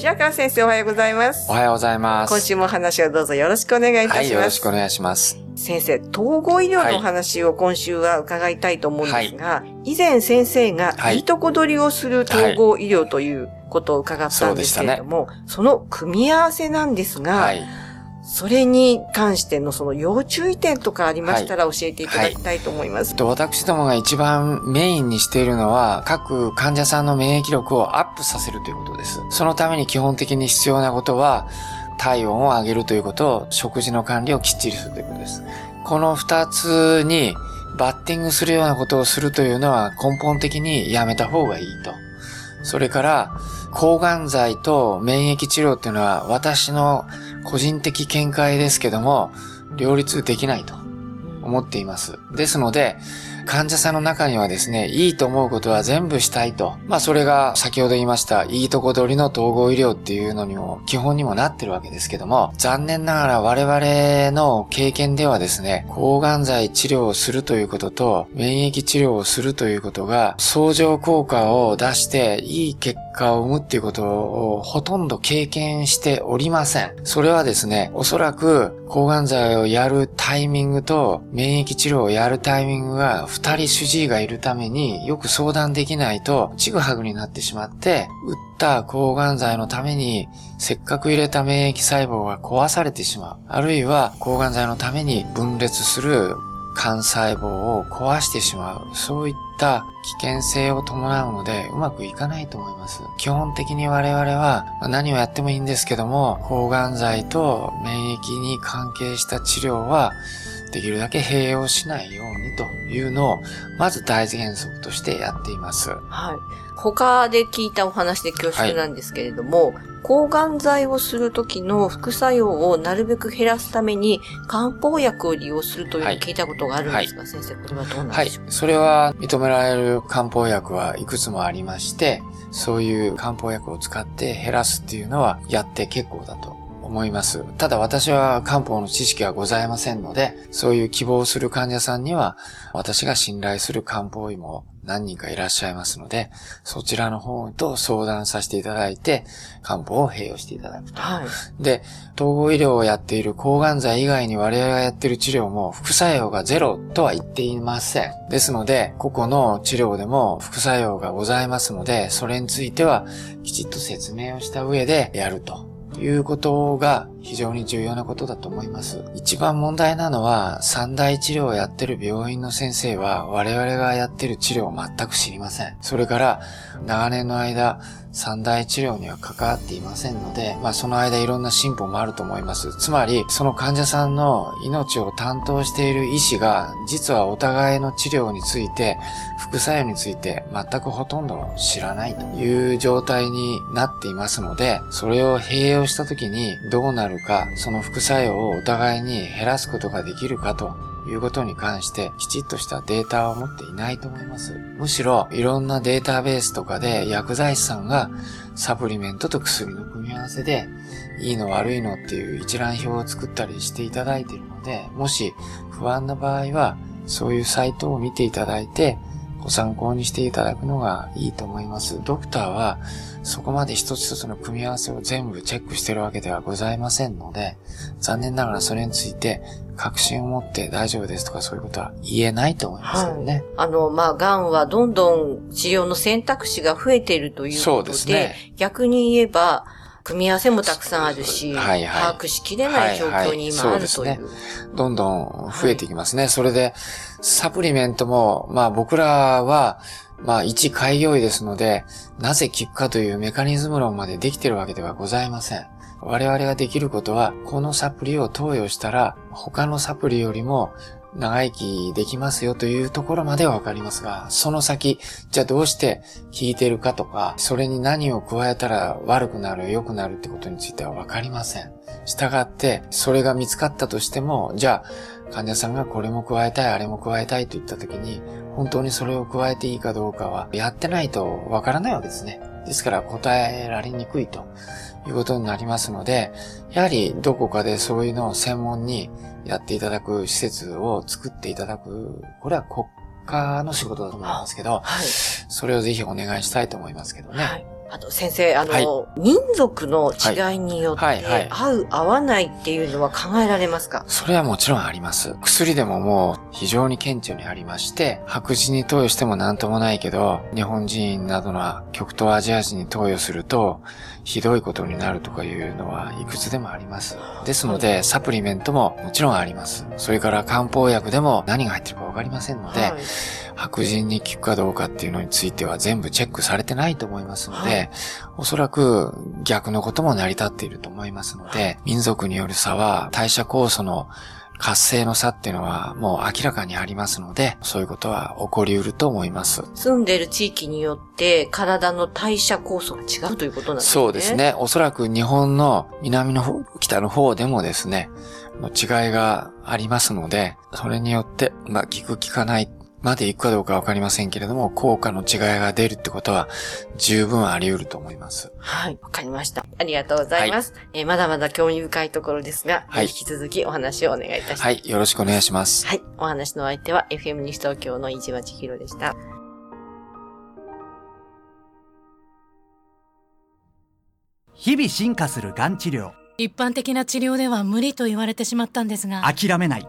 白川先生おはようございます。おはようございます。今週も話をどうぞよろしくお願いいたします、はい、よろしくお願いします。先生、統合医療のお話を今週は伺いたいと思うんですが、以前先生がはい。いいとこ取りをする統合医療ということを伺ったんですけれども、その組み合わせなんですが、はい。それに関してのその要注意点とかありましたら教えていただきたいと思います。と私どもが一番メインにしているのは、各患者さんの免疫力をアップさせるということです。そのために基本的に必要なことは、体温を上げるということ、食事の管理をきっちりするということです。この二つにバッティングするようなことをするというのは根本的にやめた方がいいと。それから、抗がん剤と免疫治療っていうのは私の個人的見解ですけども、両立できないと思っています。ですので、患者さんの中にはですね、いいと思うことは全部したいと。まあそれが先ほど言いました、いいとこ取りの統合医療っていうのにも基本にもなってるわけですけども、残念ながら我々の経験ではですね、抗がん剤治療をするということと、免疫治療をするということが、相乗効果を出していい結果を生むっていうことをほとんど経験しておりません。それはですね、おそらく抗がん剤をやるタイミングと免疫治療をやるタイミングが二人主治医がいるためによく相談できないとちぐはぐになってしまって、打った抗がん剤のためにせっかく入れた免疫細胞が壊されてしまう。あるいは抗がん剤のために分裂する幹細胞を壊してしまう。そういった危険性を伴うので、うまくいかないと思います。基本的に我々は何をやってもいいんですけども、抗がん剤と免疫に関係した治療は、できるだけ併用しないようにというのを、まず大原則としてやっています。はい。他で聞いたお話で恐縮なんですけれども、抗がん剤をする時の副作用をなるべく減らすために漢方薬を利用するというのを聞いたことがあるんですが、先生、これはどうなんはいでしょう。それは認められる漢方薬はいくつもありまして、そういう漢方薬を使って減らすっていうのはやって結構だと思います。ただ私は漢方の知識はございませんので、そういう希望する患者さんには、私が信頼する漢方医も何人かいらっしゃいますので、そちらの方と相談させていただいて、漢方を併用していただくと。はい。で、統合医療をやっている抗がん剤以外に我々がやっている治療も副作用がゼロとは言っていません。ですので、個々の治療でも副作用がございますので、それについてはきちっと説明をした上でやると。いうことが非常に重要なことだと思います。一番問題なのは三大治療をやってる病院の先生は我々がやってる治療を全く知りません。それから長年の間三大治療には関わっていませんので、まあその間いろんな進歩もあると思います。つまりその患者さんの命を担当している医師が実はお互いの治療について副作用について全くほとんど知らないという状態になっていますので、それを併用した時にどうなるるか、その副作用をお互いに減らすことができるかということに関してきちっとしたデータを持っていないと思います。むしろいろんなデータベースとかで薬剤師さんがサプリメントと薬の組み合わせでいいの悪いのっていう一覧表を作ったりしていただいているので、もし不安な場合はそういうサイトを見ていただいてご参考にしていただくのがいいと思います。ドクターはそこまで一つ一つの組み合わせを全部チェックしてるわけではございませんので、残念ながらそれについて確信を持って大丈夫ですとかそういうことは言えないと思いますよね。あの、まあ、癌はどんどん治療の選択肢が増えているということで、そうですね逆に言えば、組み合わせもたくさんあるし、はいはい把握しきれない状況に今あるという。はいはいどんどん増えていきますね。それで、サプリメントも、まあ僕らは、まあ一開業医ですので、なぜ効くかというメカニズム論までできてるわけではございません。我々ができることは、このサプリを投与したら、他のサプリよりも長生きできますよというところまではわかりますが、その先、じゃあどうして効いてるかとか、それに何を加えたら悪くなる、良くなるってことについてはわかりません。したがって、それが見つかったとしても、じゃあ、患者さんがこれも加えたい、あれも加えたいと言った時に、本当にそれを加えていいかどうかは、やってないとわからないわけですね。ですから答えられにくいということになりますので、やはりどこかでそういうのを専門にやっていただく施設を作っていただく、これは国家の仕事だと思いますけど、はい。それをぜひお願いしたいと思いますけどね。はい。あと先生、あの、はい民族の違いによって、はいはいはい合う合わないっていうのは考えられますか？それはもちろんあります。薬でももう非常に顕著にありまして、白人に投与してもなんともないけど、日本人などの極東アジア人に投与すると、ひどいことになるとかいうのはいくつでもあります。ですので、サプリメントももちろんあります。それから漢方薬でも何が入ってるかわかりませんので、はい白人に効くかどうかっていうのについては全部チェックされてないと思いますので、はいおそらく逆のことも成り立っていると思いますので、民族による差は代謝酵素の活性の差っていうのはもう明らかにありますので、そういうことは起こり得ると思います。住んでる地域によって体の代謝酵素が違うということなんですね。そうです。ね。おそらく日本の南の方、北の方でもですね、違いがありますので、それによって、まあ、効く効かないまでいくかどうかわかりませんけれども、効果の違いが出るってことは十分あり得ると思います。はい。わかりました。ありがとうございます。えーまだまだ興味深いところですが、はい引き続きお話をお願いいたします。はい。よろしくお願いします。はい。お話の相手は FM 西東京の市場千尋でした。日々進化するがん治療一般的な治療では無理と言われてしまったんですが諦めない